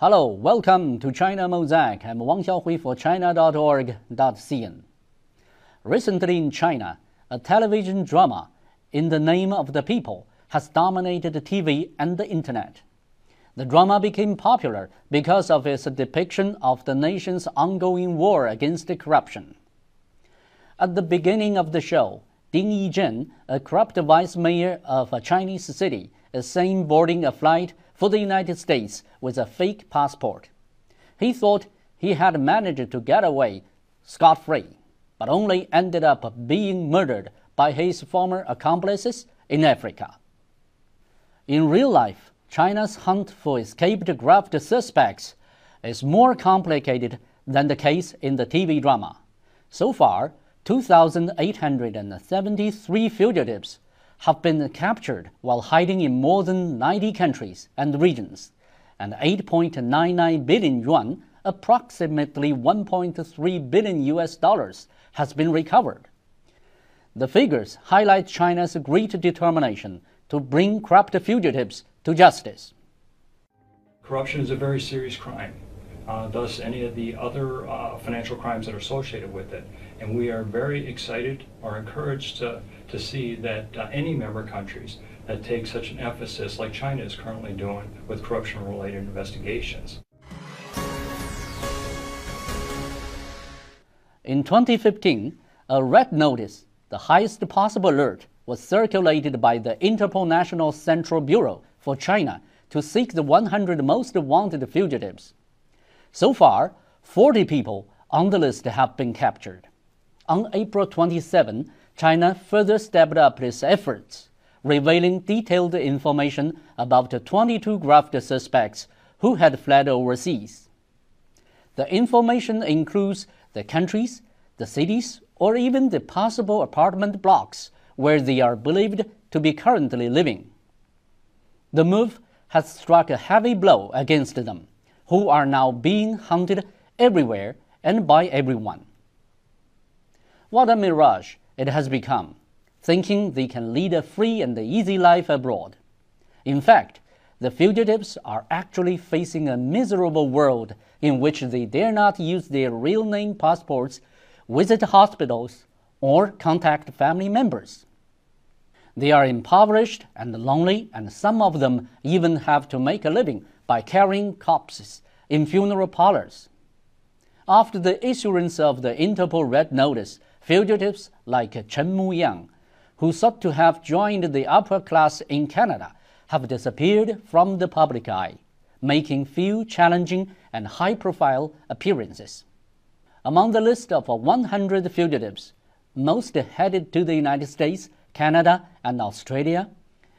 Hello, welcome to China Mosaic. I'm Wang Xiaohui for China.org.cn. Recently in China, a television drama, In the Name of the People, has dominated TV and the internet. The drama became popular because of its depiction of the nation's ongoing war against corruption. At the beginning of the show, Ding Yizhen, a corrupt vice mayor of a Chinese city, is seen boarding a flight for the United States with a fake passport. He thought he had managed to get away scot free, but only ended up being murdered by his former accomplices in Africa. In real life, China's hunt for escaped graft suspects is more complicated than the case in the TV drama. So far, 2,873 fugitives have been captured while hiding in more than 90 countries and regions, and 8.99 billion yuan, approximately 1.3 billion US dollars, has been recovered. The figures highlight China's great determination to bring corrupt fugitives to justice. Corruption is a very serious crime uh, thus any of the other uh, financial crimes that are associated with it. And we are very excited or encouraged to, to see that uh, any member countries that take such an emphasis like China is currently doing with corruption-related investigations. In 2015, a red notice, the highest possible alert, was circulated by the Interpol National Central Bureau for China to seek the 100 most wanted fugitives. So far, 40 people on the list have been captured. On April 27, China further stepped up its efforts, revealing detailed information about 22 graft suspects who had fled overseas. The information includes the countries, the cities, or even the possible apartment blocks where they are believed to be currently living. The move has struck a heavy blow against them who are now being hunted everywhere and by everyone. What a mirage it has become, thinking they can lead a free and easy life abroad. In fact, the fugitives are actually facing a miserable world in which they dare not use their real name passports, visit hospitals, or contact family members. They are impoverished and lonely, and some of them even have to make a living by carrying corpses in funeral parlors. After the issuance of the Interpol Red Notice, fugitives like Cheng Muyang, who sought to have joined the upper class in Canada, have disappeared from the public eye, making few challenging and high profile appearances. Among the list of 100 fugitives, most headed to the United States, Canada, and Australia,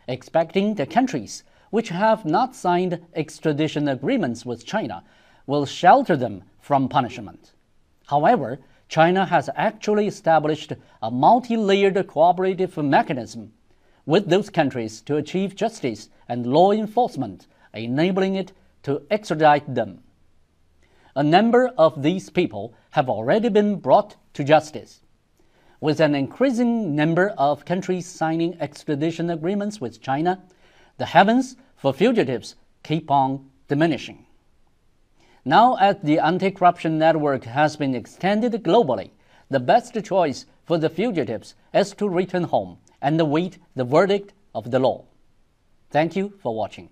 expecting the countries which have not signed extradition agreements with China will shelter them from punishment. However, China has actually established a multi layered cooperative mechanism with those countries to achieve justice and law enforcement, enabling it to extradite them. A number of these people have already been brought to justice. With an increasing number of countries signing extradition agreements with China, the heavens for fugitives keep on diminishing. Now, as the anti corruption network has been extended globally, the best choice for the fugitives is to return home and await the verdict of the law. Thank you for watching.